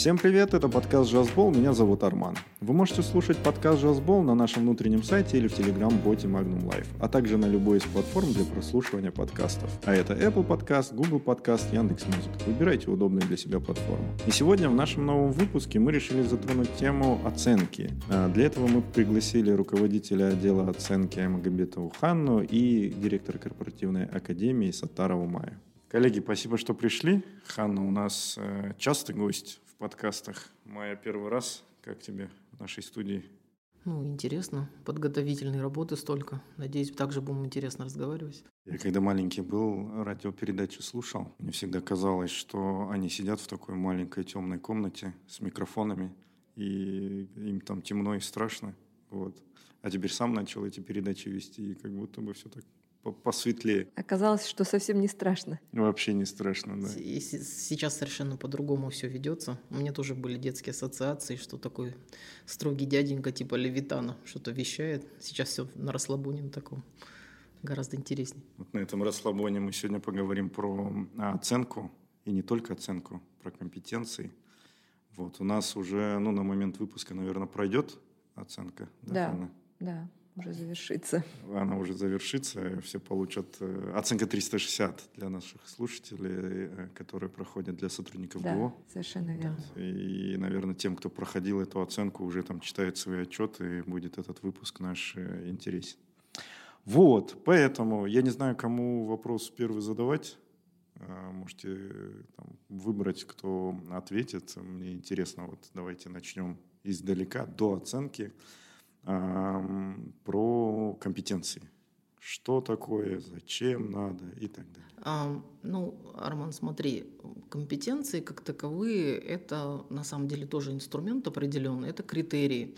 Всем привет, это подкаст «Жазбол», меня зовут Арман. Вы можете слушать подкаст «Жазбол» на нашем внутреннем сайте или в телеграм-боте Magnum Life, а также на любой из платформ для прослушивания подкастов. А это Apple Podcast, Google Podcast, Яндекс.Музыка. Выбирайте удобную для себя платформу. И сегодня в нашем новом выпуске мы решили затронуть тему оценки. А, для этого мы пригласили руководителя отдела оценки Аймагамбетову Ханну и директора корпоративной академии Сатарову Маю. Коллеги, спасибо, что пришли. Ханна у нас э, частый гость подкастах. Моя первый раз. Как тебе в нашей студии? Ну, интересно. Подготовительной работы столько. Надеюсь, также будем интересно разговаривать. Я когда маленький был, радиопередачу слушал. Мне всегда казалось, что они сидят в такой маленькой темной комнате с микрофонами, и им там темно и страшно. Вот. А теперь сам начал эти передачи вести, и как будто бы все так посветлее. Оказалось, что совсем не страшно. Вообще не страшно, да. И сейчас совершенно по-другому все ведется. У меня тоже были детские ассоциации, что такой строгий дяденька типа Левитана что-то вещает. Сейчас все на расслабоне на таком. Гораздо интереснее. Вот на этом расслабоне мы сегодня поговорим про оценку, и не только оценку, про компетенции. Вот у нас уже, ну, на момент выпуска, наверное, пройдет оценка. Да, да. да уже завершится. Она уже завершится, все получат э, оценка 360 для наших слушателей, э, которые проходят для сотрудников да, ГО. совершенно верно. И, наверное, тем, кто проходил эту оценку, уже там читает свои отчеты, и будет этот выпуск наш э, интересен. Вот, поэтому я не знаю, кому вопрос первый задавать. Можете там, выбрать, кто ответит. Мне интересно, вот давайте начнем издалека, до оценки про компетенции. Что такое, зачем надо и так далее. А, ну, Арман, смотри, компетенции как таковые – это на самом деле тоже инструмент определенный, это критерии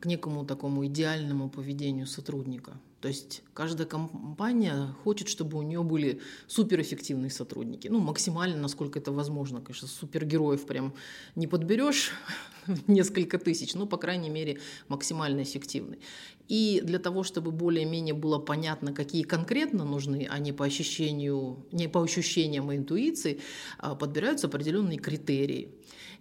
к некому такому идеальному поведению сотрудника. То есть каждая компания хочет, чтобы у нее были суперэффективные сотрудники. Ну, максимально, насколько это возможно. Конечно, супергероев прям не подберешь, несколько тысяч, но, по крайней мере, максимально эффективный. И для того, чтобы более-менее было понятно, какие конкретно нужны, а не по ощущению, не по ощущениям и интуиции, а, подбираются определенные критерии.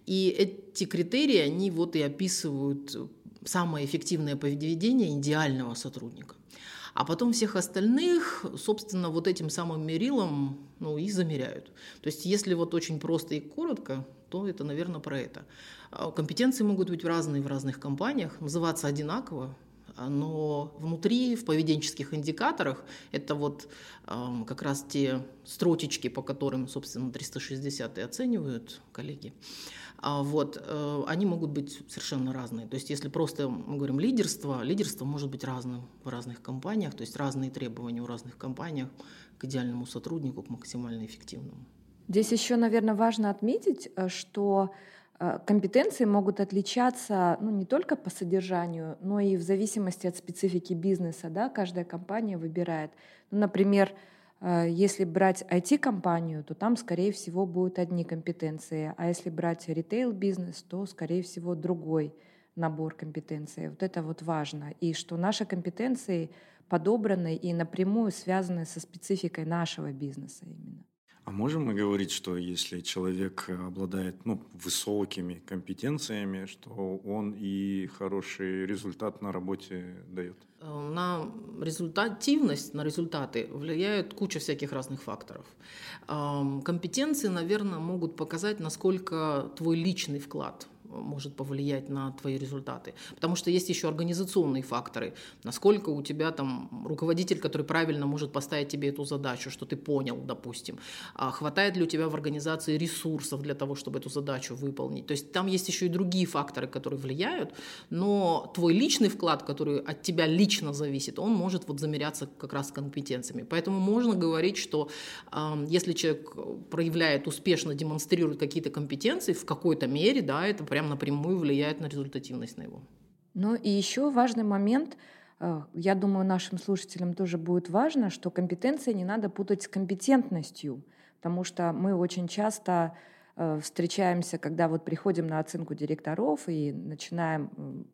И эти критерии, они вот и описывают самое эффективное поведение идеального сотрудника. А потом всех остальных, собственно, вот этим самым мерилом ну, и замеряют. То есть если вот очень просто и коротко, то это, наверное, про это. А компетенции могут быть разные в разных компаниях, называться одинаково, но внутри, в поведенческих индикаторах, это вот э, как раз те строчечки, по которым, собственно, 360 и оценивают коллеги, а вот, э, они могут быть совершенно разные. То есть если просто мы говорим лидерство, лидерство может быть разным в разных компаниях, то есть разные требования у разных компаниях к идеальному сотруднику, к максимально эффективному. Здесь еще, наверное, важно отметить, э, что компетенции могут отличаться ну, не только по содержанию, но и в зависимости от специфики бизнеса. Да? Каждая компания выбирает. Ну, например, э, если брать IT-компанию, то там, скорее всего, будут одни компетенции. А если брать ритейл-бизнес, то, скорее всего, другой набор компетенций. Вот это вот важно. И что наши компетенции подобраны и напрямую связаны со спецификой нашего бизнеса именно. А можем мы говорить, что если человек обладает ну, высокими компетенциями, что он и хороший результат на работе дает? Э, на результативность, на результаты влияет куча всяких разных факторов. Компетенции, наверное, могут показать, насколько твой личный вклад может повлиять на твои результаты. Потому что есть еще организационные факторы. Насколько у тебя там руководитель, который правильно может поставить тебе эту задачу, что ты понял, допустим. А хватает ли у тебя в организации ресурсов для того, чтобы эту задачу выполнить. То есть там есть еще и другие факторы, которые влияют, но твой личный вклад, который от тебя лично зависит, он может вот замеряться как раз компетенциями. Поэтому можно говорить, что э, если человек проявляет успешно, демонстрирует какие-то компетенции в какой-то мере, да, это прям прям напрямую влияет на результативность на его. Ну и еще важный момент, э, я думаю, нашим слушателям тоже будет важно, что компетенции не надо путать с компетентностью, потому что мы очень часто э, встречаемся, когда вот приходим на оценку директоров и начинаем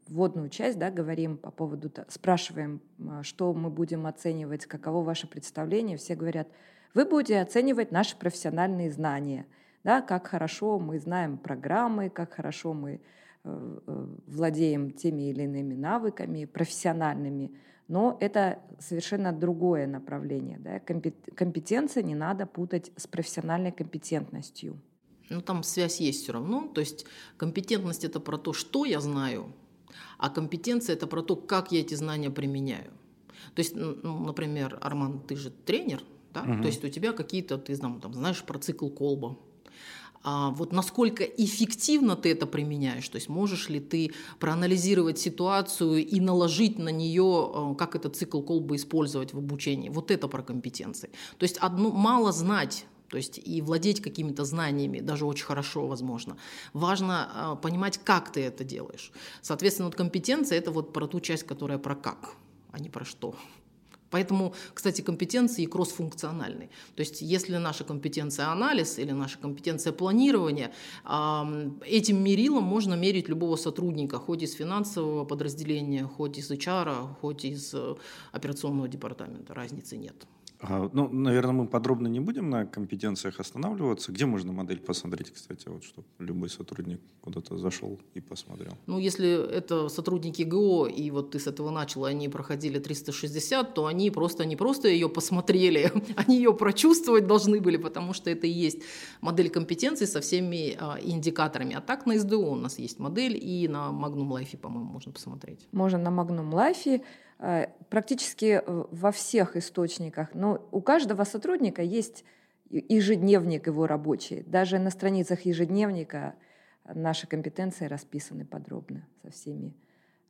вводную часть, да, говорим по поводу, спрашиваем, что мы будем оценивать, каково ваше представление, все говорят, вы будете оценивать наши профессиональные знания – да, как хорошо мы знаем программы, как хорошо мы э, э, владеем теми или иными навыками профессиональными, но это совершенно другое направление. Да? Компетенция не надо путать с профессиональной компетентностью. Ну, там связь есть все равно. То есть компетентность это про то, что я знаю, а компетенция это про то, как я эти знания применяю. То есть, ну, например, Арман, ты же тренер, да? Угу. То есть у тебя какие-то, ты там, там, знаешь про цикл колба, вот насколько эффективно ты это применяешь, то есть можешь ли ты проанализировать ситуацию и наложить на нее, э, как этот цикл колбы использовать в обучении. Вот это про компетенции. То есть одно, мало знать то есть и владеть какими-то знаниями, даже очень хорошо, возможно. Важно э, понимать, как ты это делаешь. Соответственно, вот компетенция – это вот про ту часть, которая про как, а не про что. Поэтому, кстати, компетенции кроссфункциональны. То есть если наша компетенция анализ или наша компетенция планирования, этим мерилом можно мерить любого сотрудника, хоть из финансового подразделения, хоть из HR, хоть из э, операционного департамента. Разницы нет. А, ну, наверное, мы подробно не будем на компетенциях останавливаться. Где можно модель посмотреть, кстати, вот, чтобы любой сотрудник куда-то зашел и посмотрел? Ну, если это сотрудники ГО, и вот ты с этого начал, они проходили 360, то они просто не просто ее посмотрели, они ее прочувствовать должны были, потому что это и есть модель компетенций со всеми а, индикаторами. А так на СДО у нас есть модель, и на Magnum Life, по-моему, можно посмотреть. Можно на Magnum Life. Э, практически во всех источниках. Но у каждого сотрудника есть ежедневник его рабочий. Даже на страницах ежедневника наши компетенции расписаны подробно со всеми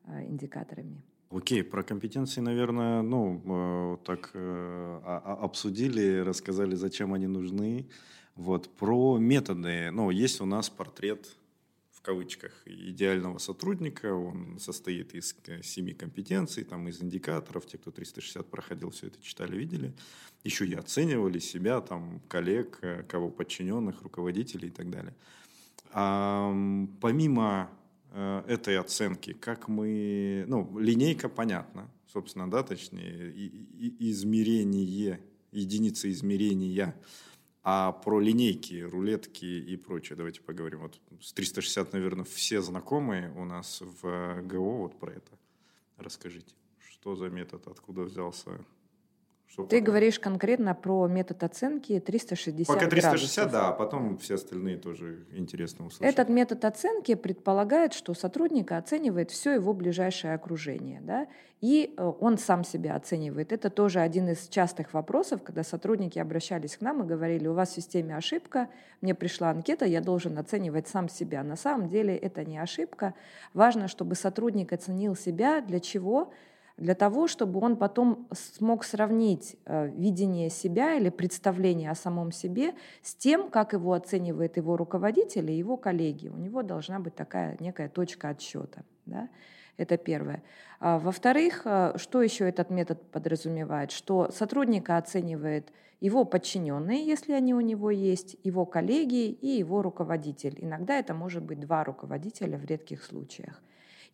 э, индикаторами. Окей, про компетенции, наверное, ну, э, так обсудили, рассказали, зачем они нужны. Вот, про методы. Ну, есть у нас портрет кавычках идеального сотрудника. Он состоит из семи компетенций, там, из индикаторов. Те, кто 360 проходил, все это читали, видели. Еще и оценивали себя, там, коллег, э, кого подчиненных, руководителей и так далее. А, помимо э, этой оценки, как мы... Ну, линейка понятна, собственно, да, точнее, измерение, единица измерения – а про линейки, рулетки и прочее давайте поговорим. Вот с 360, наверное, все знакомые у нас в ГО вот про это. Расскажите, что за метод, откуда взялся, что Ты пока? говоришь конкретно про метод оценки 360 Пока 360, градусов. да, а потом все остальные тоже интересно услышать. Этот метод оценки предполагает, что сотрудника оценивает все его ближайшее окружение, да, и э, он сам себя оценивает. Это тоже один из частых вопросов, когда сотрудники обращались к нам и говорили, у вас в системе ошибка, мне пришла анкета, я должен оценивать сам себя. На самом деле это не ошибка. Важно, чтобы сотрудник оценил себя. Для чего? Для того, чтобы он потом смог сравнить э, видение себя или представление о самом себе с тем, как его оценивает его руководитель и его коллеги. У него должна быть такая некая точка отсчета. Да? Это первое. А, во-вторых, э, что еще этот метод подразумевает? Что сотрудника оценивает его подчиненные, если они у него есть, его коллеги и его руководитель. Иногда это может быть два руководителя в редких случаях.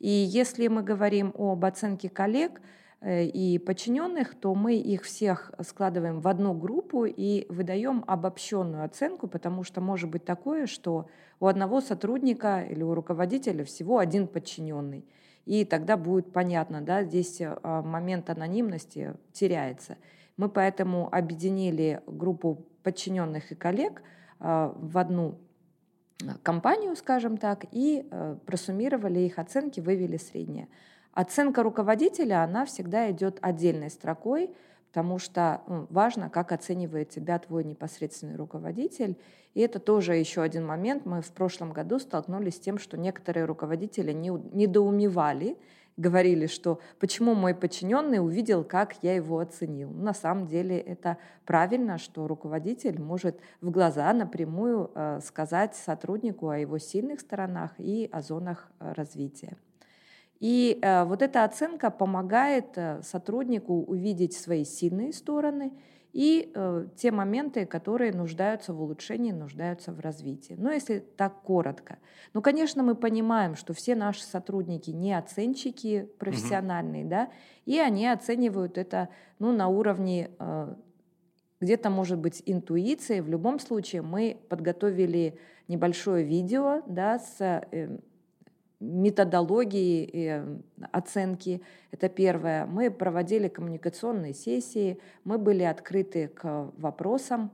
И если мы говорим об оценке коллег э, и подчиненных, то мы их всех складываем в одну группу и выдаем обобщенную оценку, потому что может быть такое, что у одного сотрудника или у руководителя всего один подчиненный. И тогда будет понятно, да, здесь э, момент анонимности теряется. Мы поэтому объединили группу подчиненных и коллег э, в одну компанию, скажем так, и э, просуммировали их оценки, вывели среднее. Оценка руководителя, она всегда идет отдельной строкой, потому что ну, важно, как оценивает тебя твой непосредственный руководитель. И это тоже еще один момент. Мы в прошлом году столкнулись с тем, что некоторые руководители не, недоумевали, говорили, что почему мой подчиненный увидел, как я его оценил. На самом деле это правильно, что руководитель может в глаза напрямую э, сказать сотруднику о его сильных сторонах и о зонах э, развития. И э, вот эта оценка помогает сотруднику увидеть свои сильные стороны и э, те моменты, которые нуждаются в улучшении, нуждаются в развитии. Но если так коротко. Ну, конечно, мы понимаем, что все наши сотрудники не оценщики профессиональные, угу. да, и они оценивают это ну, на уровне э, где-то может быть интуиция. В любом случае мы подготовили небольшое видео да, с э, методологией э, оценки. Это первое. Мы проводили коммуникационные сессии, мы были открыты к вопросам.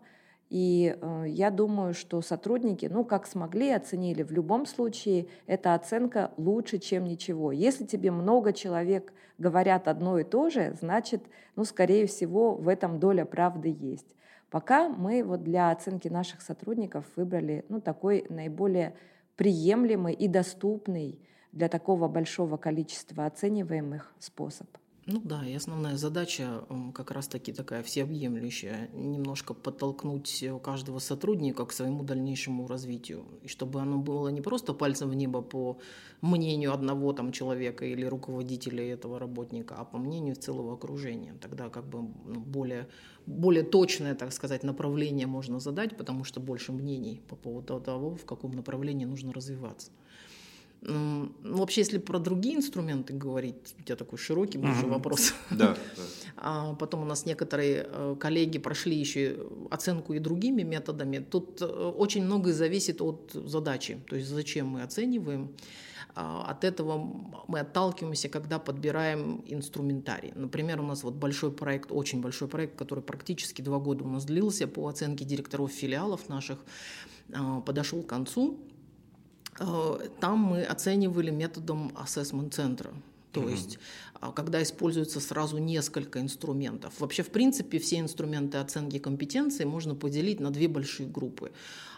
И э, я думаю, что сотрудники, ну, как смогли, оценили. В любом случае, эта оценка лучше, чем ничего. Если тебе много человек говорят одно и то же, значит, ну, скорее всего, в этом доля правды есть. Пока мы вот для оценки наших сотрудников выбрали ну, такой наиболее приемлемый и доступный для такого большого количества оцениваемых способ. Ну да, и основная задача как раз-таки такая всеобъемлющая, немножко подтолкнуть каждого сотрудника к своему дальнейшему развитию, и чтобы оно было не просто пальцем в небо по мнению одного там человека или руководителя этого работника, а по мнению целого окружения. Тогда как бы ну, более, более точное, так сказать, направление можно задать, потому что больше мнений по поводу того, в каком направлении нужно развиваться. Ну, вообще, если про другие инструменты говорить, у тебя такой широкий большой угу. вопрос. Да, да. А потом у нас некоторые э, коллеги прошли еще оценку и другими методами. Тут э, очень многое зависит от задачи, то есть зачем мы оцениваем. А, от этого мы отталкиваемся, когда подбираем инструментарий. Например, у нас вот большой проект, очень большой проект, который практически два года у нас длился по оценке директоров филиалов наших, а, подошел к концу. Э, там мы оценивали методом ассессмент-центра. То mm-hmm. есть, а, когда используется сразу несколько инструментов. Вообще, в принципе, все инструменты оценки компетенции можно поделить на две большие группы.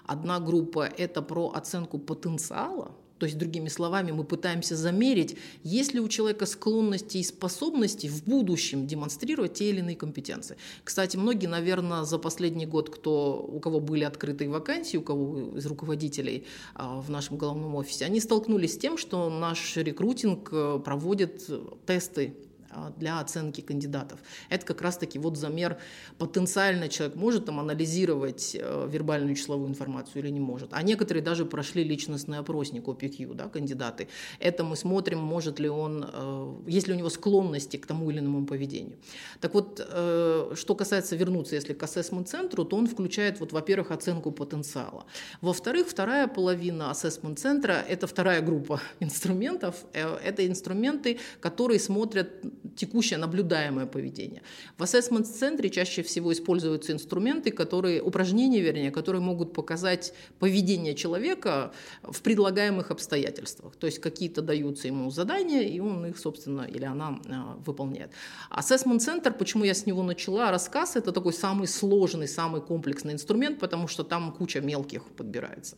Одна группа – это про оценку потенциала, то есть, другими словами, мы пытаемся замерить, есть ли у человека склонности и способности в будущем демонстрировать те или иные компетенции. Кстати, многие, наверное, за последний год, кто, у кого были открытые вакансии, у кого из руководителей а, в нашем головном офисе, они столкнулись с тем, что наш рекрутинг э, проводит тесты а, для оценки кандидатов. Это как раз-таки вот замер, потенциально человек может там анализировать э, вербальную числовую информацию или не может. А некоторые даже прошли личностный опросник OPQ, да, кандидаты. Это мы смотрим, может ли он, э, есть ли у него склонности к тому или иному поведению. Так вот, э, что касается вернуться, если к ассессмент-центру, то он включает, вот, во-первых, оценку потенциала. Во-вторых, вторая половина ассессмент-центра – это вторая группа инструментов. Это инструменты, которые смотрят текущее наблюдаемое поведение. В ассессмент-центре чаще всего используются инструменты, которые, упражнения, вернее, которые могут показать поведение человека в предлагаемых обстоятельствах. То есть какие-то даются ему задания, и он их, собственно, или она а, выполняет. Ассессмент-центр, почему я с него начала рассказ, это такой самый сложный, самый комплексный инструмент, потому что там куча мелких подбирается.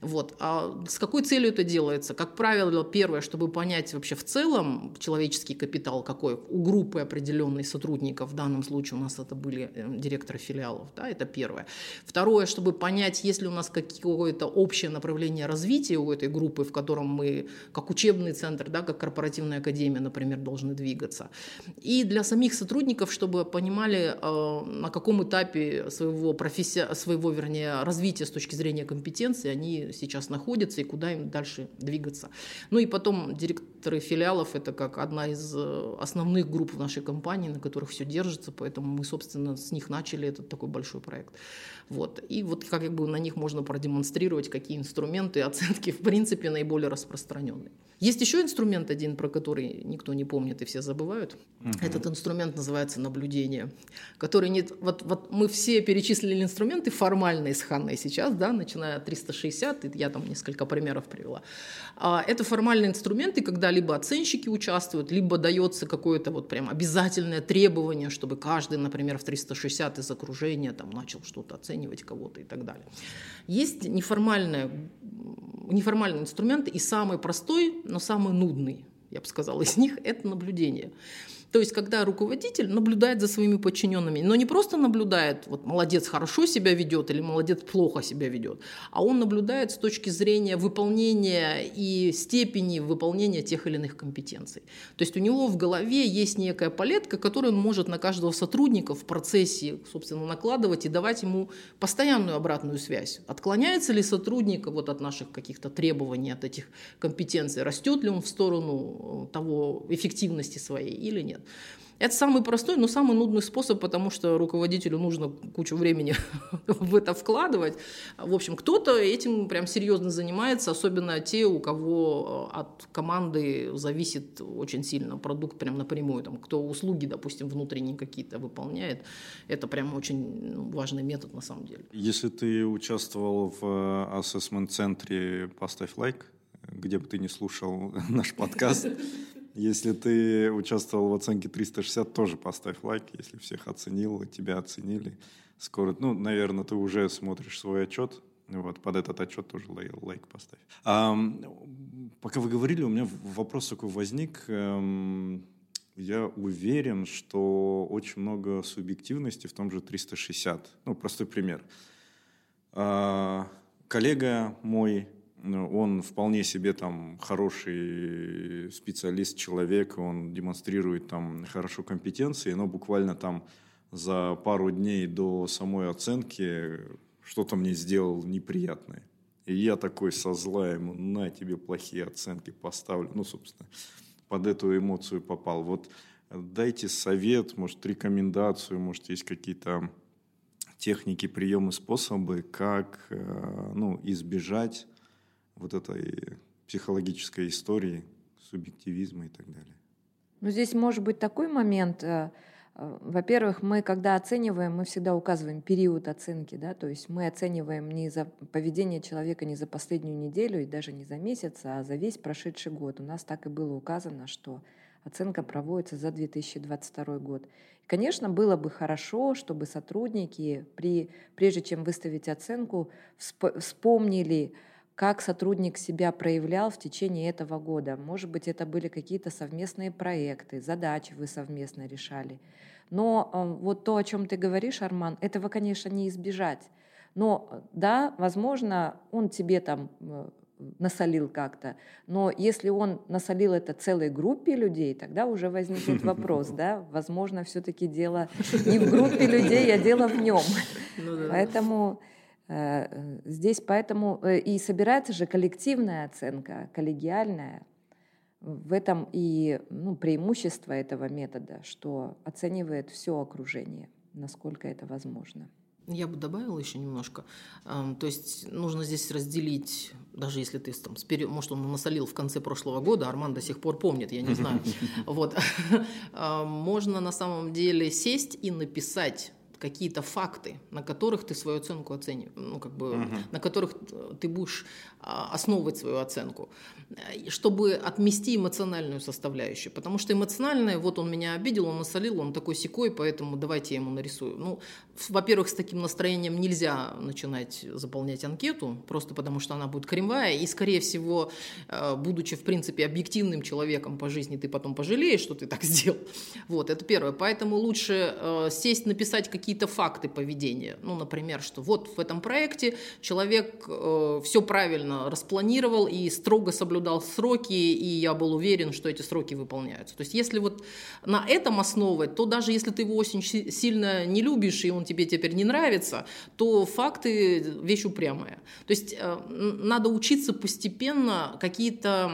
Вот. А с какой целью это делается? Как правило, первое, чтобы понять вообще в целом человеческий капитал, какой у группы определенной сотрудников, в данном случае у нас это были э, директоры филиалов, да, это первое. Второе, чтобы понять, есть ли у нас какое-то общее направление развития у этой группы, в котором мы, как учебный центр, да, как корпоративная академия, например, должны двигаться. И для самих сотрудников, чтобы понимали, э, на каком этапе своего, профессия, своего вернее, развития с точки зрения компетенции они сейчас находятся и куда им дальше двигаться. Ну и потом директоры филиалов – это как одна из э, основных групп в нашей компании, на которых все держится, поэтому мы, собственно, с них начали этот такой большой проект. Вот. И вот как бы на них можно продемонстрировать, какие инструменты оценки в принципе наиболее распространенные. Есть еще инструмент один, про который никто не помнит и все забывают. Угу. Этот инструмент называется наблюдение, который нет. Вот, вот мы все перечислили инструменты формальные с Ханной сейчас, да, начиная от 360, и я там несколько примеров привела. А, это формальные инструменты, когда либо оценщики участвуют, либо дается какое-то вот прям обязательное требование, чтобы каждый, например, в 360 из окружения там начал что-то оценивать кого-то и так далее. Есть неформальные, неформальные инструменты, и самый простой, но самый нудный, я бы сказала, из них – это наблюдение. То есть, когда руководитель наблюдает за своими подчиненными, но не просто наблюдает, вот молодец хорошо себя ведет или молодец плохо себя ведет, а он наблюдает с точки зрения выполнения и степени выполнения тех или иных компетенций. То есть у него в голове есть некая палетка, которую он может на каждого сотрудника в процессе, собственно, накладывать и давать ему постоянную обратную связь. Отклоняется ли сотрудник вот от наших каких-то требований, от этих компетенций, растет ли он в сторону того эффективности своей или нет. Нет. Это самый простой, но самый нудный способ, потому что руководителю нужно кучу времени в это вкладывать. В общем, кто-то этим прям серьезно занимается, особенно те, у кого э, от команды зависит очень сильно продукт прям напрямую. Там, кто услуги, допустим, внутренние какие-то выполняет. Это прям очень ну, важный метод на самом деле. Если ты участвовал в э, ассессмент-центре, поставь лайк где бы ты не слушал наш подкаст. Если ты участвовал в оценке 360, тоже поставь лайк, если всех оценил, тебя оценили. Скоро, ну, наверное, ты уже смотришь свой отчет, вот, под этот отчет тоже лайк поставь. А, пока вы говорили, у меня вопрос такой возник. Эм, я уверен, что очень много субъективности в том же 360. Ну, простой пример. А, коллега мой он вполне себе там хороший специалист, человек, он демонстрирует там хорошо компетенции, но буквально там за пару дней до самой оценки что-то мне сделал неприятное. И я такой со зла ему, на тебе плохие оценки поставлю. Ну, собственно, под эту эмоцию попал. Вот дайте совет, может, рекомендацию, может, есть какие-то техники, приемы, способы, как э, ну, избежать вот этой психологической истории, субъективизма и так далее. Ну, здесь может быть такой момент. Э, э, во-первых, мы, когда оцениваем, мы всегда указываем период оценки, да, то есть мы оцениваем не за поведение человека не за последнюю неделю и даже не за месяц, а за весь прошедший год. У нас так и было указано, что оценка проводится за 2022 год. Конечно, было бы хорошо, чтобы сотрудники, при, прежде чем выставить оценку, вспомнили, как сотрудник себя проявлял в течение этого года. Может быть, это были какие-то совместные проекты, задачи вы совместно решали. Но э, вот то, о чем ты говоришь, Арман, этого, конечно, не избежать. Но да, возможно, он тебе там э, насолил как-то. Но если он насолил это целой группе людей, тогда уже возникнет вопрос, да, возможно, все-таки дело не в группе людей, а дело в нем. Ну Поэтому Э, э, здесь поэтому э, и собирается же коллективная оценка, коллегиальная. В этом и ну, преимущество этого метода, что оценивает все окружение, насколько это возможно. Я бы добавила еще немножко. То есть нужно здесь разделить, даже если ты там, может, он насолил в конце прошлого года, Арман до сих пор помнит, я не знаю. Вот. Можно на самом деле сесть и написать какие-то факты, на которых ты свою оценку оцениваешь, ну, как бы, uh-huh. на которых ты будешь а, основывать свою оценку, чтобы отмести эмоциональную составляющую. Потому что эмоциональная, вот он меня обидел, он насолил, он такой секой, поэтому давайте я ему нарисую. Ну, во-первых, с таким настроением нельзя начинать заполнять анкету, просто потому что она будет кривая, и, скорее всего, э, будучи, в принципе, объективным человеком по жизни, ты потом пожалеешь, что ты так сделал. Вот, это первое. Поэтому лучше э, сесть, написать какие-то факты поведения. Ну, например, что вот в этом проекте человек э, все правильно распланировал и строго соблюдал сроки, и я был уверен, что эти сроки выполняются. То есть, если вот на этом основывать, то даже если ты его очень сильно не любишь, и он тебе теперь не нравится, то факты – вещь упрямая. То есть э, надо учиться постепенно какие-то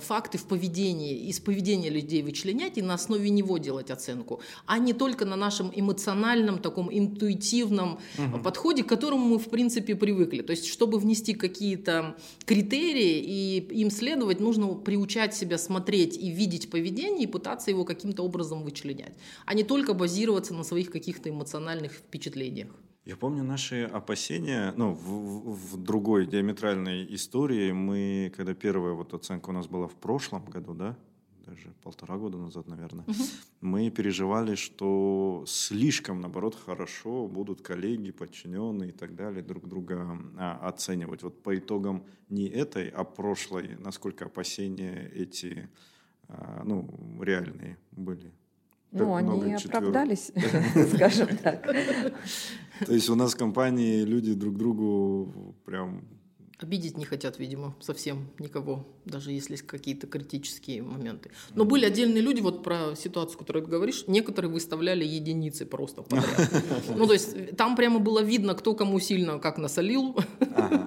факты в поведении, из поведения людей вычленять и на основе него делать оценку, а не только на нашем эмоциональном, таком интуитивном угу. подходе, к которому мы, в принципе, привыкли. То есть чтобы внести какие-то критерии и им следовать, нужно приучать себя смотреть и видеть поведение и пытаться его каким-то образом вычленять, а не только базироваться на своих каких-то эмоциональных впечатлениях. Я помню наши опасения, ну, в, в, в другой диаметральной истории. Мы, когда первая вот оценка у нас была в прошлом году, да, даже полтора года назад, наверное, угу. мы переживали, что слишком, наоборот, хорошо будут коллеги, подчиненные и так далее друг друга а, оценивать. Вот по итогам не этой, а прошлой, насколько опасения эти, а, ну, реальные были. Ну, они оправдались, скажем так. То есть у нас в компании люди друг другу прям Обидеть не хотят, видимо, совсем никого, даже если есть какие-то критические моменты. Но были отдельные люди, вот про ситуацию, которую ты говоришь, некоторые выставляли единицы просто подряд. Ну, то есть там прямо было видно, кто кому сильно как насолил,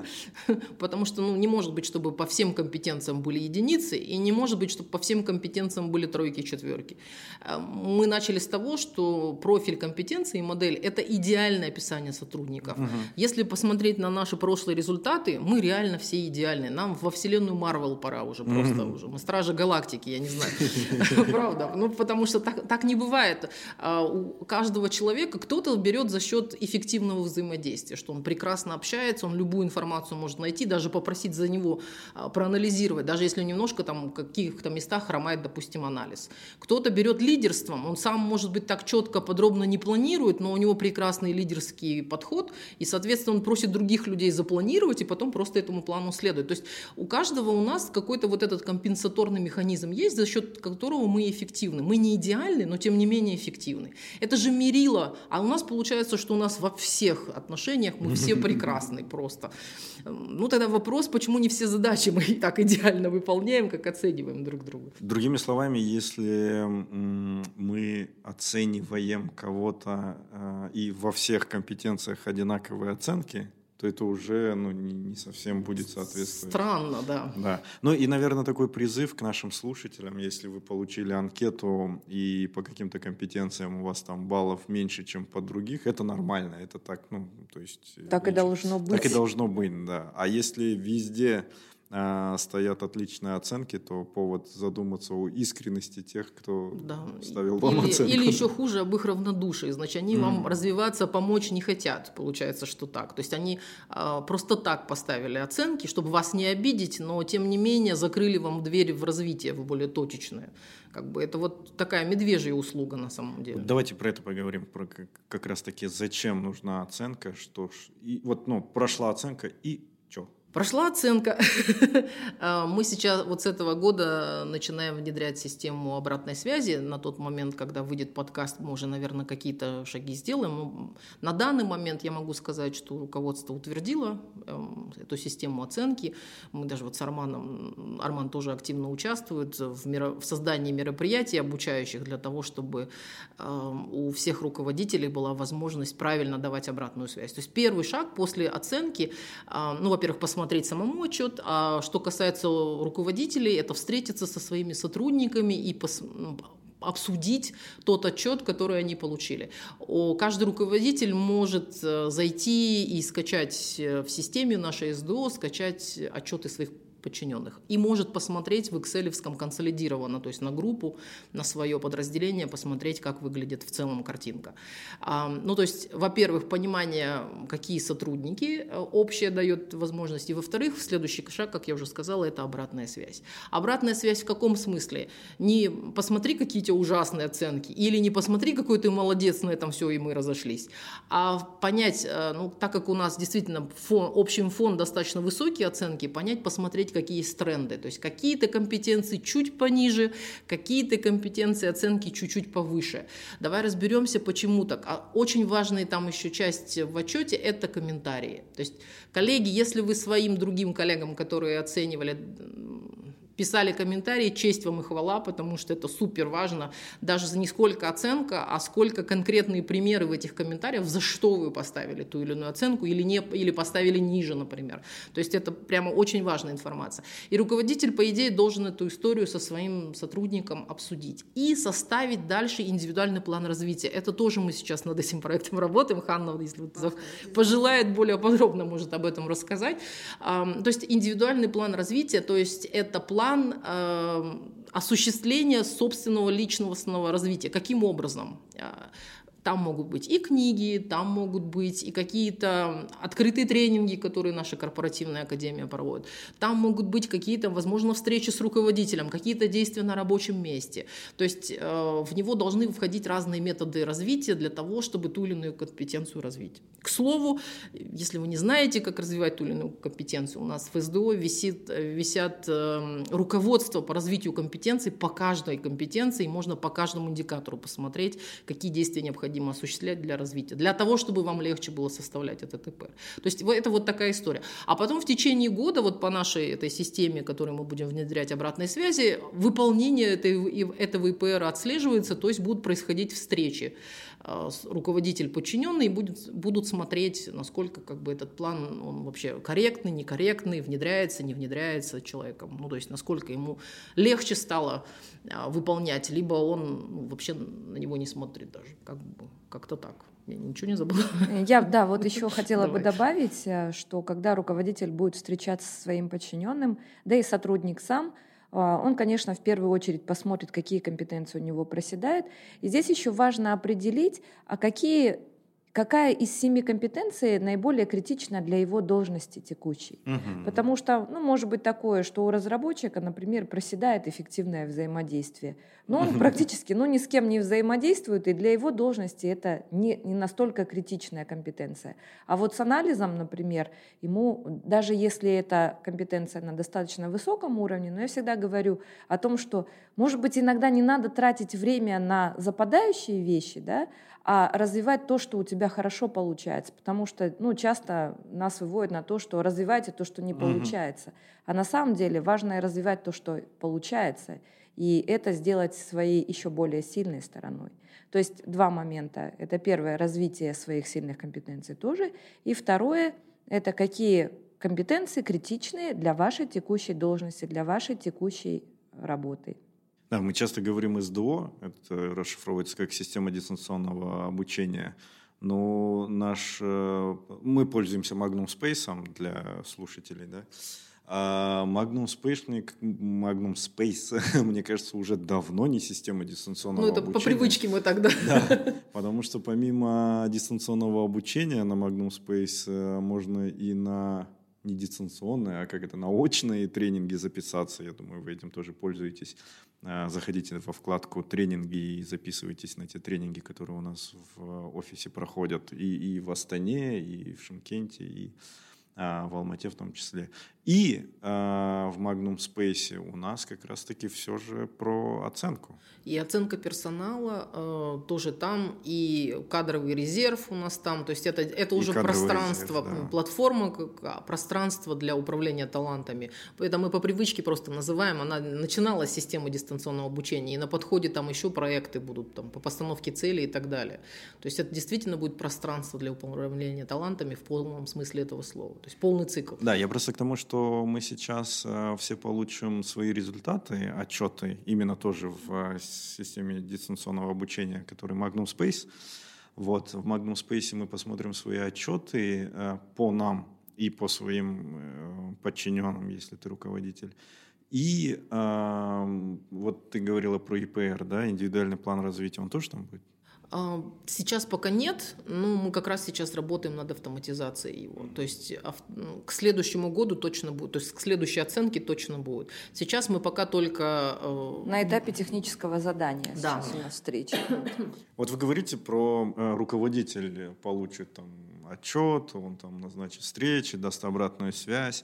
потому что ну, не может быть, чтобы по всем компетенциям были единицы, и не может быть, чтобы по всем компетенциям были тройки четверки. Э, мы начали с того, что профиль компетенции и модель – это идеальное описание сотрудников. Если посмотреть на наши прошлые результаты, мы реально все идеальные. Нам во вселенную Марвел пора уже просто mm-hmm. уже. Мы стражи галактики, я не знаю. Правда. Ну, потому что так, так не бывает. А, у каждого человека кто-то берет за счет эффективного взаимодействия, что он прекрасно общается, он любую информацию может найти, даже попросить за него а, проанализировать, даже если немножко там в каких-то местах хромает, допустим, анализ. Кто-то берет лидерством, он сам, может быть, так четко, подробно не планирует, но у него прекрасный лидерский подход, и, соответственно, он просит других людей запланировать и потом просто просто этому плану следует. То есть у каждого у нас какой-то вот этот компенсаторный механизм есть, за счет которого мы эффективны. Мы не идеальны, но тем не менее эффективны. Это же мерило, а у нас получается, что у нас во всех отношениях мы все прекрасны просто. Ну тогда вопрос, почему не все задачи мы так идеально выполняем, как оцениваем друг друга. Другими словами, если мы оцениваем кого-то э, и во всех компетенциях одинаковые оценки, то это уже ну, не, не совсем будет соответствовать. Странно, да. Да. Ну и, наверное, такой призыв к нашим слушателям, если вы получили анкету и по каким-то компетенциям у вас там баллов меньше, чем по других, это нормально, это так, ну, то есть... Так и должно быть. Так и должно быть, да. А если везде а, стоят отличные оценки, то повод задуматься о искренности тех, кто да. ставил вам или, оценку. Или еще хуже, об их равнодушии. Значит, они mm. вам развиваться, помочь не хотят. Получается, что так. То есть они а, просто так поставили оценки, чтобы вас не обидеть, но тем не менее закрыли вам дверь в развитие, в более точечное. Как бы это вот такая медвежья услуга на самом деле. Давайте про это поговорим, про как, как раз таки зачем нужна оценка, что и вот ну прошла оценка и Прошла оценка. А, мы сейчас вот с этого года начинаем внедрять систему обратной связи. На тот момент, когда выйдет подкаст, мы уже, наверное, какие-то шаги сделаем. На данный момент я могу сказать, что руководство утвердило эм, эту систему оценки. Мы даже вот с Арманом, Арман тоже активно участвует в, меро, в создании мероприятий обучающих для того, чтобы эм, у всех руководителей была возможность правильно давать обратную связь. То есть первый шаг после оценки, а, ну, во-первых, посмотреть, посмотреть самому отчет. А что касается руководителей, это встретиться со своими сотрудниками и пос, ну, обсудить тот отчет, который они получили. Каждый руководитель может э, зайти и скачать э, в системе нашей СДО, скачать отчеты своих подчиненных. И может посмотреть в Excel консолидированно, то есть на группу, на свое подразделение, посмотреть, как выглядит в целом картинка. А, ну, то есть, во-первых, понимание, какие сотрудники э, общее дает возможности. Во-вторых, следующий шаг, как я уже сказала, это обратная связь. Обратная связь в каком смысле? Не посмотри, какие у тебя ужасные оценки, или не посмотри, какой ты молодец, на этом все, и мы разошлись. А понять, э, ну, так как у нас действительно фон, общий фон достаточно высокие оценки, понять, посмотреть, посмотреть, какие есть тренды. То есть какие-то компетенции чуть пониже, какие-то компетенции оценки чуть-чуть повыше. Давай разберемся, почему так. А очень важная там еще часть в отчете – это комментарии. То есть, коллеги, если вы своим другим коллегам, которые оценивали писали комментарии, честь вам и хвала, потому что это супер важно. Даже за не сколько оценка, а сколько конкретные примеры в этих комментариях, за что вы поставили ту или иную оценку или, не, или поставили ниже, например. То есть это прямо очень важная информация. И руководитель, по идее, должен эту историю со своим сотрудником обсудить и составить дальше индивидуальный план развития. Это тоже мы сейчас над этим проектом работаем. Ханна, если пожелает более подробно, может об этом рассказать. То есть индивидуальный план развития, то есть это план план э, осуществления собственного личностного развития. Каким образом? Там могут быть и книги, там могут быть и какие-то открытые тренинги, которые наша корпоративная академия проводит. Там могут быть какие-то, возможно, встречи с руководителем, какие-то действия на рабочем месте. То есть э, в него должны входить разные методы развития для того, чтобы ту или иную компетенцию развить. К слову, если вы не знаете, как развивать ту или иную компетенцию, у нас в СДО висит, висят э, руководства по развитию компетенций по каждой компетенции, можно по каждому индикатору посмотреть, какие действия необходимы необходимо осуществлять для развития, для того, чтобы вам легче было составлять этот ИП. То есть это вот такая история. А потом в течение года вот по нашей этой системе, которую мы будем внедрять обратной связи, выполнение этой, этого ИПР отслеживается, то есть будут происходить встречи. А, руководитель подчиненный будут, будут смотреть, насколько как бы этот план он вообще корректный, некорректный, внедряется, не внедряется человеком. Ну, то есть насколько ему легче стало а, выполнять, либо он ну, вообще на него не смотрит даже. Как бы, как-то так. Я ничего не забыла. Я, да, вот еще хотела бы добавить, э, что когда руководитель будет встречаться со своим подчиненным, да и сотрудник сам – он, конечно, в первую очередь посмотрит, какие компетенции у него проседают. И здесь еще важно определить, а какие какая из семи компетенций наиболее критична для его должности текущей. Угу. Потому что, ну, может быть такое, что у разработчика, например, проседает эффективное взаимодействие. Но он практически ну, ни с кем не взаимодействует, и для его должности это не, не настолько критичная компетенция. А вот с анализом, например, ему, даже если эта компетенция на достаточно высоком уровне, но я всегда говорю о том, что, может быть, иногда не надо тратить время на западающие вещи, да, а развивать то, что у тебя хорошо получается. Потому что ну, часто нас выводят на то, что развивайте то, что не получается. А на самом деле важно развивать то, что получается, и это сделать своей еще более сильной стороной. То есть два момента. Это первое, развитие своих сильных компетенций тоже. И второе, это какие компетенции критичные для вашей текущей должности, для вашей текущей работы. Да, мы часто говорим СДО, это расшифровывается как система дистанционного обучения. Но наш, э, мы пользуемся Magnum Space для слушателей, да. А Magnum Space, Magnum Space, мне кажется, уже давно не система дистанционного обучения. Ну, это обучения. по привычке мы тогда. Да, потому что помимо дистанционного обучения на Magnum Space э, можно и на не дистанционные, а как это, на очные тренинги записаться. Я думаю, вы этим тоже пользуетесь. А, заходите во вкладку «Тренинги» и записывайтесь на те тренинги, которые у нас в офисе проходят и, и в Астане, и в Шимкенте, и а, в Алмате в том числе. И э, в Magnum Space у нас как раз-таки все же про оценку. И оценка персонала э, тоже там, и кадровый резерв у нас там. То есть это, это уже пространство, резерв, да. платформа, а, пространство для управления талантами. Это мы по привычке просто называем. Она начинала с системы дистанционного обучения, и на подходе там еще проекты будут там, по постановке целей и так далее. То есть это действительно будет пространство для управления талантами в полном смысле этого слова. То есть полный цикл. Да, я просто к тому, что что мы сейчас э, все получим свои результаты, отчеты, именно тоже в э, системе дистанционного обучения, который Magnum Space. Вот, в Magnum Space мы посмотрим свои отчеты э, по нам и по своим подчиненным, если ты руководитель. И э, вот ты говорила про ИПР, да, индивидуальный план развития, он тоже там будет? А, сейчас пока нет, но мы как раз сейчас работаем над автоматизацией его. То есть ну, к следующему году точно будет, то есть к следующей оценке точно будет. Сейчас мы пока только... Э, На этапе технического задания да. сейчас у нас встреча. Вот вы говорите про э, руководитель получит там отчет, он там назначит встречи, даст обратную связь.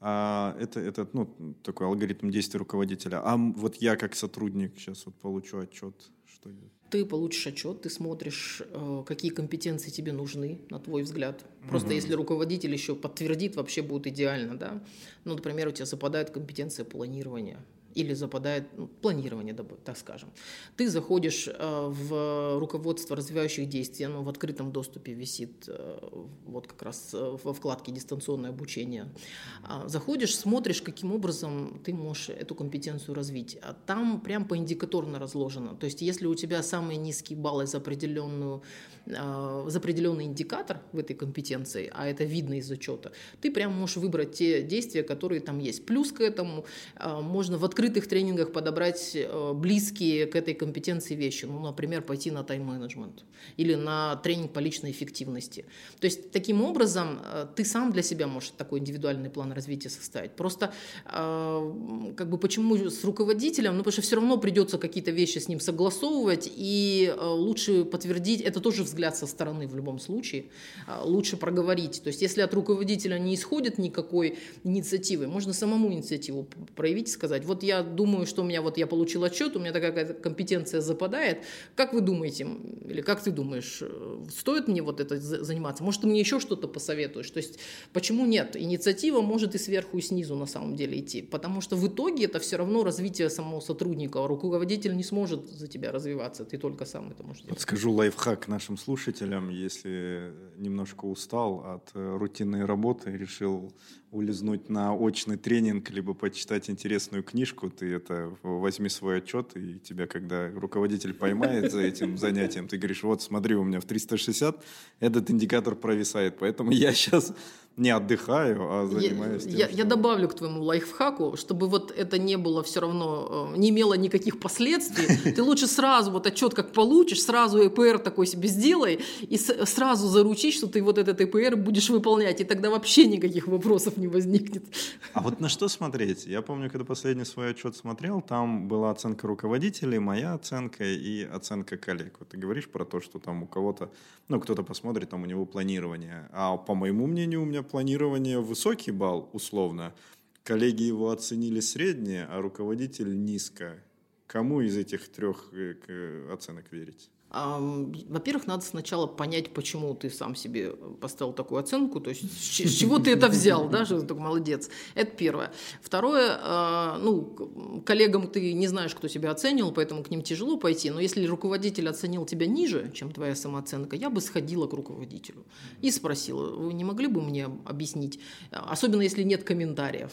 А это, это ну, такой алгоритм действия руководителя. А вот я как сотрудник сейчас вот получу отчет, что? Ты получишь отчет, ты смотришь, э, какие компетенции тебе нужны, на твой взгляд. Просто угу. если руководитель еще подтвердит, вообще будет идеально, да. Ну, например, у тебя западает компетенция планирования или западает ну, планирование, так скажем. Ты заходишь э, в руководство развивающих действий, оно в открытом доступе висит, э, вот как раз э, во вкладке дистанционное обучение. А, заходишь, смотришь, каким образом ты можешь эту компетенцию развить. А там прям по индикаторно разложено. То есть если у тебя самые низкие баллы за определенную за определенный индикатор в этой компетенции, а это видно из учета, ты прям можешь выбрать те действия, которые там есть. Плюс к этому можно в открытом открытых тренингах подобрать э, близкие к этой компетенции вещи. Ну, например, пойти на тайм-менеджмент или на тренинг по личной эффективности. То есть таким образом э, ты сам для себя можешь такой индивидуальный план развития составить. Просто э, как бы почему с руководителем? Ну, потому что все равно придется какие-то вещи с ним согласовывать и лучше подтвердить, это тоже взгляд со стороны в любом случае, лучше проговорить. То есть если от руководителя не исходит никакой инициативы, можно самому инициативу проявить и сказать, вот я я думаю, что у меня вот я получил отчет, у меня такая компетенция западает. Как вы думаете, или как ты думаешь, э, стоит мне вот это заниматься? Может, ты мне еще что-то посоветуешь? То есть, почему нет? Инициатива может и сверху, и снизу на самом деле идти. Потому что в итоге это все равно развитие самого сотрудника. Руководитель не сможет за тебя развиваться, ты только сам это можешь делать. Скажу лайфхак нашим слушателям, если немножко устал от э, рутинной работы, решил улизнуть на очный тренинг, либо почитать интересную книжку, ты это возьми свой отчет, и тебя, когда руководитель поймает за этим занятием, ты говоришь, вот смотри, у меня в 360 этот индикатор провисает, поэтому я сейчас не отдыхаю, а занимаюсь я, тем, я, что... я добавлю к твоему лайфхаку, чтобы вот это не было все равно, э, не имело никаких последствий. Ты лучше сразу вот отчет как получишь, сразу ЭПР такой себе сделай и сразу заручись, что ты вот этот ЭПР будешь выполнять, и тогда вообще никаких вопросов не возникнет. А вот на что смотреть? Я помню, когда последний свой отчет смотрел, там была оценка руководителей, моя оценка и оценка коллег. Вот ты говоришь про то, что там у кого-то, ну, кто-то посмотрит, там у него планирование. А по моему мнению, у меня планирования высокий балл, условно, коллеги его оценили среднее, а руководитель низко. Кому из этих трех э, оценок верить? Во-первых, надо сначала понять, почему ты сам себе поставил такую оценку, то есть с чего ты это взял, да, что ты такой молодец. Это первое. Второе, а, ну, коллегам ты не знаешь, кто тебя оценил, поэтому к ним тяжело пойти, но если руководитель оценил тебя ниже, чем твоя самооценка, я бы сходила к руководителю и спросила, вы не могли бы мне объяснить, особенно если нет комментариев,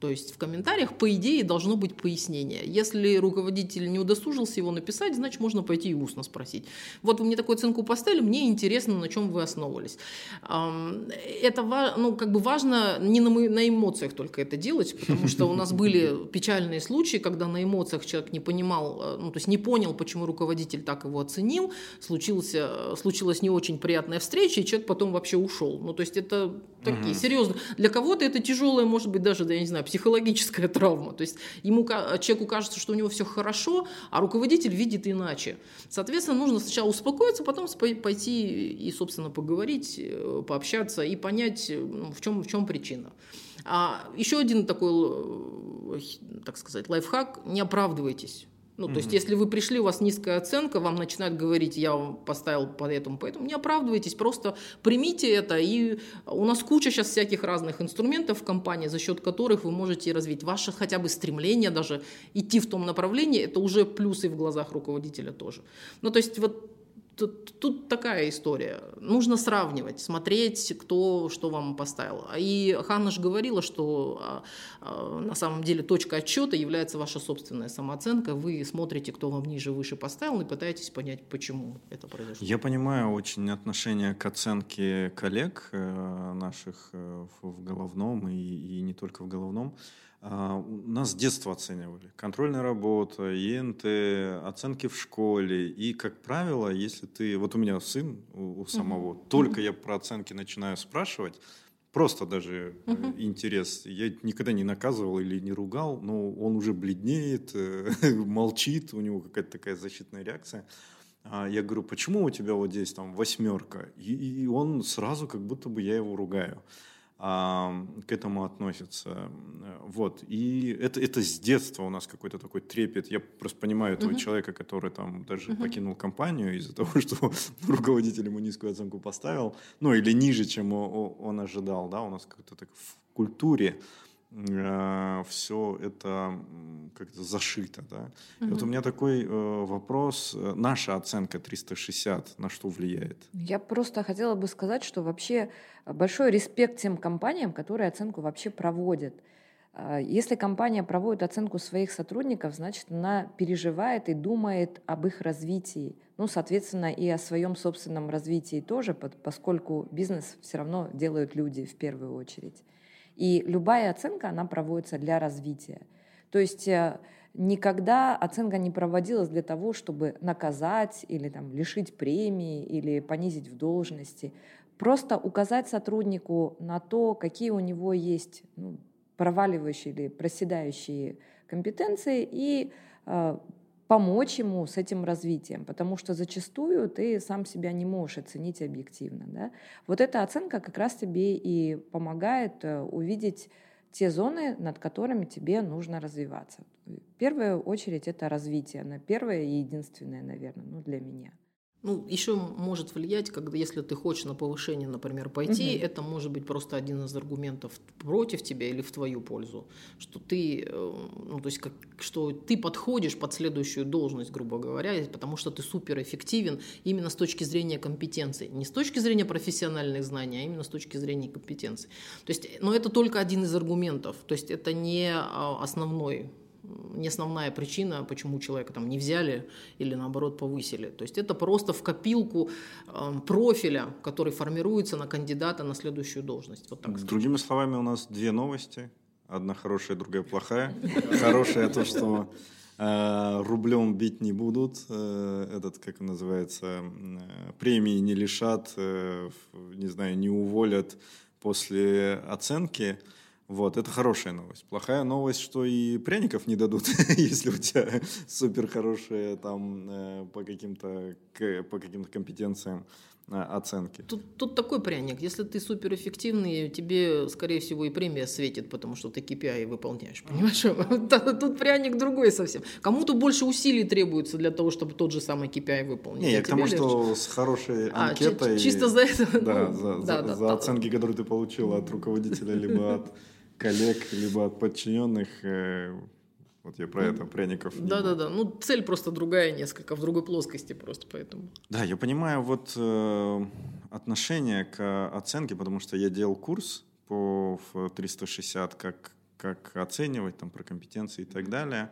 то есть в комментариях, по идее, должно быть пояснение. Если руководитель не удосужился его написать, значит, можно пойти и устно спросить. Вот вы мне такую оценку поставили, мне интересно, на чем вы основывались. Это ну, как бы важно не на, эмоциях только это делать, потому что у нас были печальные случаи, когда на эмоциях человек не понимал, э, ну, то есть не понял, почему руководитель так его оценил, случился, случилась не очень приятная встреча, и человек потом вообще ушел. Ну, то есть это такие угу. серьезно. Для кого-то это тяжелое, может быть, даже, да, я не знаю, психологическая травма. То есть ему, человеку кажется, что у него все хорошо, а руководитель видит иначе. Соответственно, нужно сначала успокоиться, потом пойти и, собственно, поговорить, э, пообщаться и понять, ну, в, чем, в чем причина. А еще один такой, э, так сказать, лайфхак – не оправдывайтесь. Ну, то есть, если вы пришли, у вас низкая оценка, вам начинают говорить, я вам поставил по этому, поэтому не оправдывайтесь, просто примите это. И у нас куча сейчас всяких разных инструментов в компании, за счет которых вы можете развить ваше хотя бы стремление даже идти в том направлении, это уже плюсы в глазах руководителя тоже. Ну, то есть, вот Тут, тут такая история. Нужно сравнивать, смотреть, кто что вам поставил. И Ханна же говорила, что а, а, на самом деле точка отчета является ваша собственная самооценка. Вы смотрите, кто вам ниже, выше поставил, и пытаетесь понять, почему это произошло. Я понимаю очень отношение к оценке коллег э, наших э, в головном и, и не только в головном. А, нас с детства оценивали. Контрольная работа, ЕНТ, оценки в школе. И, как правило, если ты... Вот у меня сын у, у самого. Uh-huh. Только uh-huh. я про оценки начинаю спрашивать, просто даже uh-huh. интерес. Я никогда не наказывал или не ругал, но он уже бледнеет, э, молчит, у него какая-то такая защитная реакция. А я говорю, почему у тебя вот здесь там восьмерка? И, и он сразу как будто бы я его ругаю к этому относятся. Вот. И это, это с детства у нас какой-то такой трепет. Я просто понимаю этого uh-huh. человека, который там даже uh-huh. покинул компанию из-за того, что руководитель ему низкую оценку поставил, ну или ниже, чем он ожидал. Да? У нас как-то так в культуре э, все это как-то зашито. Да? Угу. вот у меня такой э, вопрос. Наша оценка 360 на что влияет? Я просто хотела бы сказать, что вообще большой респект тем компаниям, которые оценку вообще проводят. А, если компания проводит оценку своих сотрудников, значит, она переживает и думает об их развитии. Ну, соответственно, и о своем собственном развитии тоже, поскольку бизнес все равно делают люди в первую очередь. И любая оценка, она проводится для развития. То есть э, никогда оценка не проводилась для того, чтобы наказать или там, лишить премии или понизить в должности. Просто указать сотруднику на то, какие у него есть ну, проваливающие или проседающие компетенции и э, помочь ему с этим развитием, потому что зачастую ты сам себя не можешь оценить объективно. Да? Вот эта оценка как раз тебе и помогает э, увидеть те зоны, над которыми тебе нужно развиваться. В первую очередь это развитие, на первое и единственное, наверное, ну, для меня. Ну, еще может влиять, когда если ты хочешь на повышение, например, пойти, угу. это может быть просто один из аргументов против тебя или в твою пользу, что ты, э, ну, то есть как, что ты подходишь под следующую должность, грубо говоря, потому что ты суперэффективен именно с точки зрения компетенции, не с точки зрения профессиональных знаний, а именно с точки зрения компетенции. То есть, но это только один из аргументов, то есть это не а, основной не основная причина, почему человека там не взяли или наоборот повысили. То есть это просто в копилку э, профиля, который формируется на кандидата на следующую должность. Вот так Другими словами, у нас две новости. Одна хорошая, другая плохая. Хорошая то, что э, рублем бить не будут. Э, этот, как называется, э, премии не лишат, не знаю, не уволят после оценки. Вот, это хорошая новость. Плохая новость, что и пряников не дадут, если у тебя супер хорошие там э, по каким-то по каким-то компетенциям э, оценки. Тут, тут такой пряник. Если ты суперэффективный, тебе, скорее всего, и премия светит, потому что ты KPI выполняешь. Понимаешь? Тут пряник другой совсем. Кому-то больше усилий требуется для того, чтобы тот же самый KPI выполнить. Не, я к тому, что с хорошей а, анкетой... чисто за это? Да, ну, за, да, за, оценки, которые ты получил от руководителя, либо от коллег, либо от подчиненных. Э, вот я про это, пряников. Да-да-да, ну цель просто другая несколько, в другой плоскости просто поэтому. Да, я понимаю вот э, отношение к оценке, потому что я делал курс по в 360, как, как оценивать там про компетенции и так далее.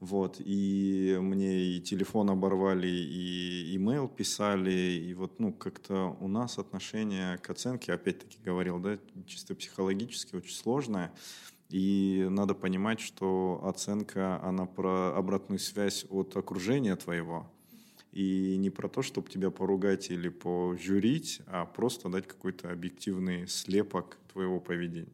Вот, и мне и телефон оборвали, и имейл писали, и вот, ну, как-то у нас отношение к оценке, опять-таки говорил, да, чисто психологически очень сложное, и надо понимать, что оценка, она про обратную связь от окружения твоего, и не про то, чтобы тебя поругать или пожурить, а просто дать какой-то объективный слепок твоего поведения.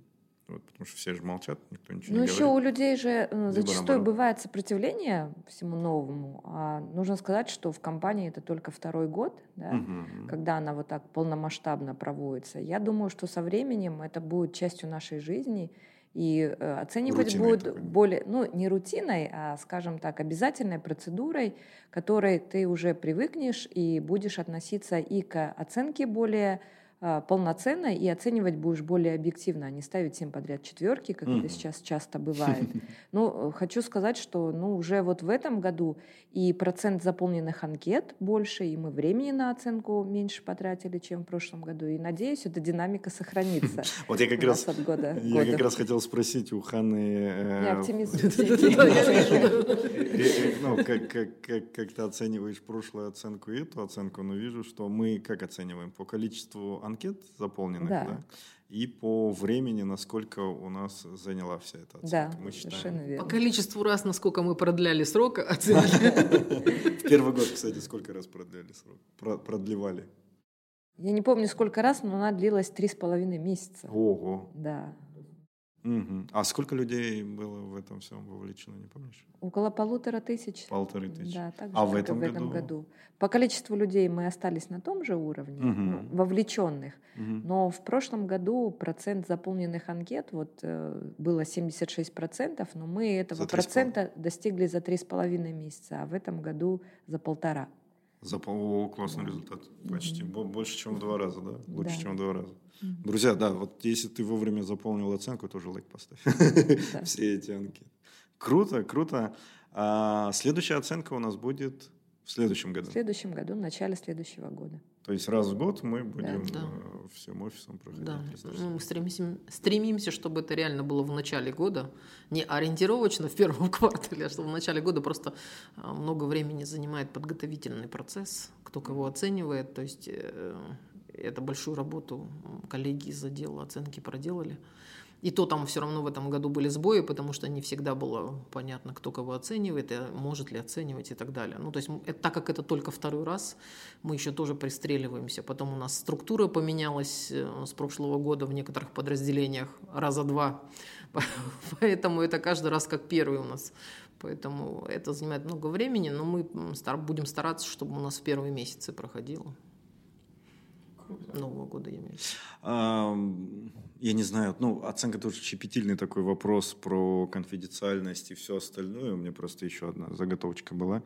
Вот, потому что все же молчат, никто ничего ну, не еще говорит. у людей же э, зачастую бывает сопротивление всему новому. А нужно сказать, что в компании это только второй год, да, угу. когда она вот так полномасштабно проводится. Я думаю, что со временем это будет частью нашей жизни, и э, оценивать рутиной будет такой. более, ну, не рутиной, а, скажем так, обязательной процедурой, которой ты уже привыкнешь и будешь относиться и к оценке более полноценно и оценивать будешь более объективно, а не ставить всем подряд четверки, как mm. это сейчас часто бывает. Ну, хочу сказать, что ну, уже вот в этом году и процент заполненных анкет больше, и мы времени на оценку меньше потратили, чем в прошлом году. И надеюсь, эта динамика сохранится. Вот я как раз от года. Я как раз хотел спросить у Ханы. Э, не оптимизм. Ну, как ты оцениваешь прошлую оценку и эту оценку, но вижу, что мы как оцениваем по количеству анкет заполненных, да? и по времени, насколько у нас заняла вся эта оценка. Да, мы совершенно верно. По количеству раз, насколько мы продляли срок оценки. В первый год, кстати, сколько раз продляли срок? Продлевали? Я не помню, сколько раз, но она длилась три с половиной месяца. Ого. Да. Угу. А сколько людей было в этом всем вовлечено, не помнишь? Около полутора тысяч. Полторы тысячи. Да, так же, а в этом, в году? этом году? По количеству людей мы остались на том же уровне, угу. ну, вовлеченных, угу. но в прошлом году процент заполненных анкет вот э, было 76%, но мы этого процента достигли за три с половиной месяца, а в этом году за полтора. За пол... классный да. результат. Почти. Угу. Больше, чем в два раза, да? Лучше, да. чем в два раза. Друзья, да, вот если ты вовремя заполнил оценку, тоже лайк поставь. Да. Все эти анкеты. Круто, круто. А следующая оценка у нас будет в следующем году. В следующем году, в начале следующего года. То есть раз в год мы будем да. Э, всем офисом проходить. Да. Ну, мы стремимся, стремимся, чтобы это реально было в начале года, не ориентировочно в первом квартале, а чтобы в начале года просто э, много времени занимает подготовительный процесс, кто кого оценивает. То есть э, это большую работу коллеги из отдела оценки проделали. И то там все равно в этом году были сбои, потому что не всегда было понятно, кто кого оценивает, и может ли оценивать и так далее. Ну, то есть это, так как это только второй раз, мы еще тоже пристреливаемся. Потом у нас структура поменялась э, с прошлого года в некоторых подразделениях раза два. Поэтому это каждый раз как первый у нас. Поэтому это занимает много времени, но мы будем стараться, чтобы у нас в первые месяцы проходило. Нового года, я имею Я не знаю, ну, оценка тоже щепетильный такой вопрос про конфиденциальность и все остальное. У меня просто еще одна заготовочка была.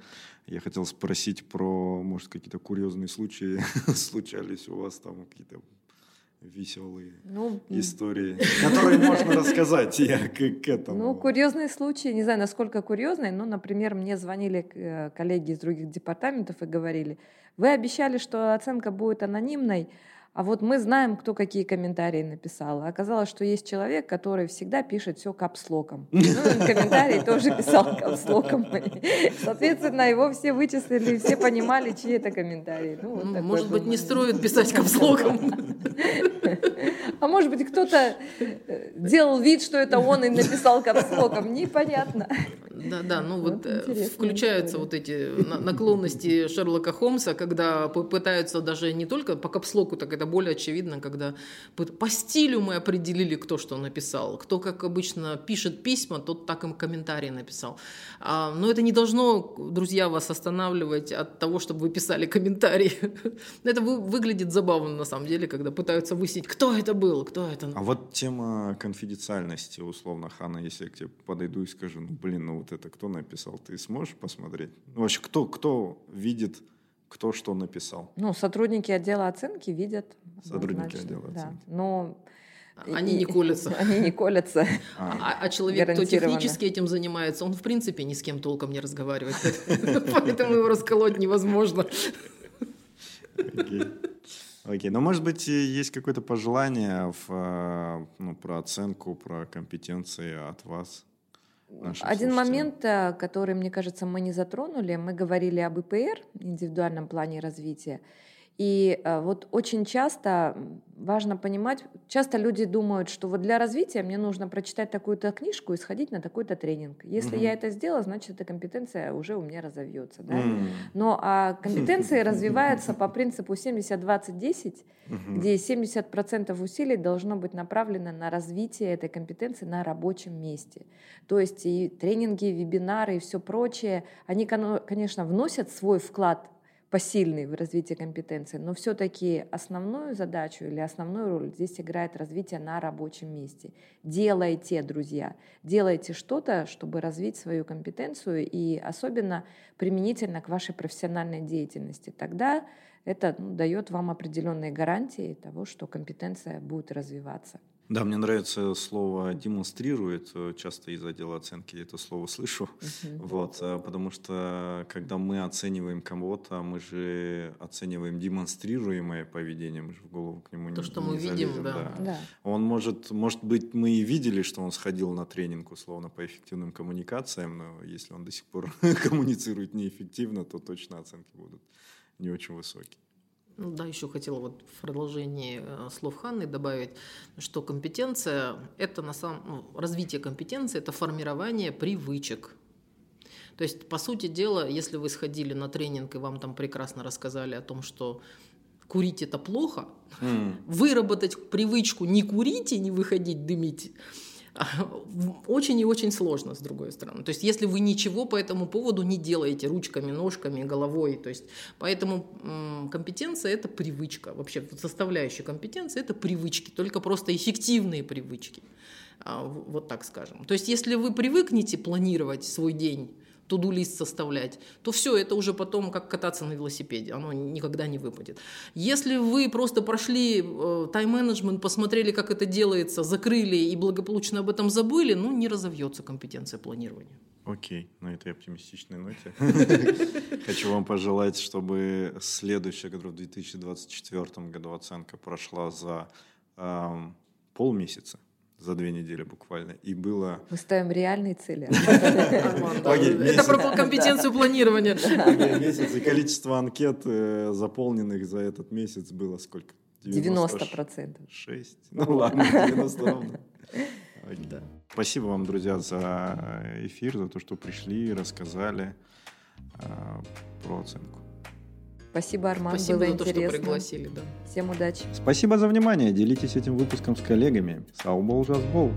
Я хотел спросить про, может, какие-то курьезные случаи случались у вас там, какие-то веселые ну, истории, которые можно рассказать я к, к этому. Ну, курьезные случаи, не знаю, насколько курьезные, но, например, мне звонили э, коллеги из других департаментов и говорили, вы обещали, что оценка будет анонимной, а вот мы знаем, кто какие комментарии написал. оказалось, что есть человек, который всегда пишет все капслоком. Ну, комментарий тоже писал капслоком. Соответственно, его все вычислили, все понимали, чьи это комментарии. Ну, вот может быть, не строят писать капслоком. А может быть, кто-то э, делал вид, что это он и написал капслоком. Непонятно. Да, да, ну вот, вот э, включаются история. вот эти наклонности Шерлока Холмса, когда пытаются даже не только по капслоку, так это более очевидно, когда по стилю мы определили, кто что написал. Кто, как обычно, пишет письма, тот так им комментарий написал. А, но это не должно, друзья, вас останавливать от того, чтобы вы писали комментарии. Это выглядит забавно, на самом деле, когда пытаются выяснить, кто это был, кто это. А вот тема конфиденциальности, условно, Хана, если я к тебе подойду и скажу, ну, блин, ну вот это кто написал, ты сможешь посмотреть? Ну, вообще, кто, кто видит кто что написал? Ну, сотрудники отдела оценки видят. Сотрудники отдела да. оценки. Но они не колятся. Они не колятся. А, а, а человек, кто технически этим занимается, он в принципе ни с кем толком не разговаривает. Поэтому его расколоть невозможно. Окей, но может быть есть какое-то пожелание в, э, ну, про оценку, про компетенции от вас? Один момент, э, который, мне кажется, мы не затронули, мы говорили об ИПР, индивидуальном плане развития. И э, вот очень часто важно понимать, часто люди думают, что вот для развития мне нужно прочитать такую-то книжку и сходить на такой-то тренинг. Если mm-hmm. я это сделала, значит, эта компетенция уже у меня разовьется. Да? Mm-hmm. Но а компетенции развиваются по принципу 70-20-10, mm-hmm. где 70% усилий должно быть направлено на развитие этой компетенции на рабочем месте. То есть и тренинги, вебинары и все прочее, они, конечно, вносят свой вклад посильный в развитии компетенции, но все-таки основную задачу или основную роль здесь играет развитие на рабочем месте. Делайте, друзья, делайте что-то, чтобы развить свою компетенцию и особенно применительно к вашей профессиональной деятельности. Тогда это ну, дает вам определенные гарантии того, что компетенция будет развиваться. Да, мне нравится слово демонстрирует. Часто из отдела оценки это слово слышу. Uh-huh. Вот, э, потому что когда мы оцениваем кого-то, мы же оцениваем демонстрируемое поведение, мы же в голову к нему То, не что мы залезем, видим, да. да. да. Он может, может быть, мы и видели, что он сходил на тренинг условно по эффективным коммуникациям, но если он до сих пор коммуницирует неэффективно, то точно оценки будут не очень высокие. Ну да, еще хотела вот в продолжении э, слов Ханны добавить, что компетенция – это на самом ну, развитие компетенции – это формирование привычек. То есть, по сути дела, если вы сходили на тренинг и вам там прекрасно рассказали о том, что курить это плохо, mm. выработать привычку не курить и не выходить дымить – очень и очень сложно, с другой стороны. То есть, если вы ничего по этому поводу не делаете ручками, ножками, головой, то есть, поэтому компетенция – это привычка. Вообще, составляющая компетенции – это привычки, только просто эффективные привычки. А, вот так скажем. То есть, если вы привыкнете планировать свой день, туду-лист составлять, то все, это уже потом как кататься на велосипеде, оно никогда не выпадет. Если вы просто прошли э, тайм-менеджмент, посмотрели, как это делается, закрыли и благополучно об этом забыли, ну, не разовьется компетенция планирования. Окей, на этой оптимистичной ноте хочу вам пожелать, чтобы следующая, которая в 2024 году оценка прошла за полмесяца за две недели буквально. И было... Мы ставим реальные цели. Это про компетенцию планирования. Месяц и количество анкет, э, заполненных за этот месяц, было сколько? 90 процентов. 6. Ну ладно, 90 ровно. Спасибо вам, друзья, за эфир, за то, что пришли, рассказали э, про оценку. Спасибо, Арман, Спасибо было за интересно. то, что пригласили. Да. Всем удачи. Спасибо за внимание. Делитесь этим выпуском с коллегами. Саубол, жазбол.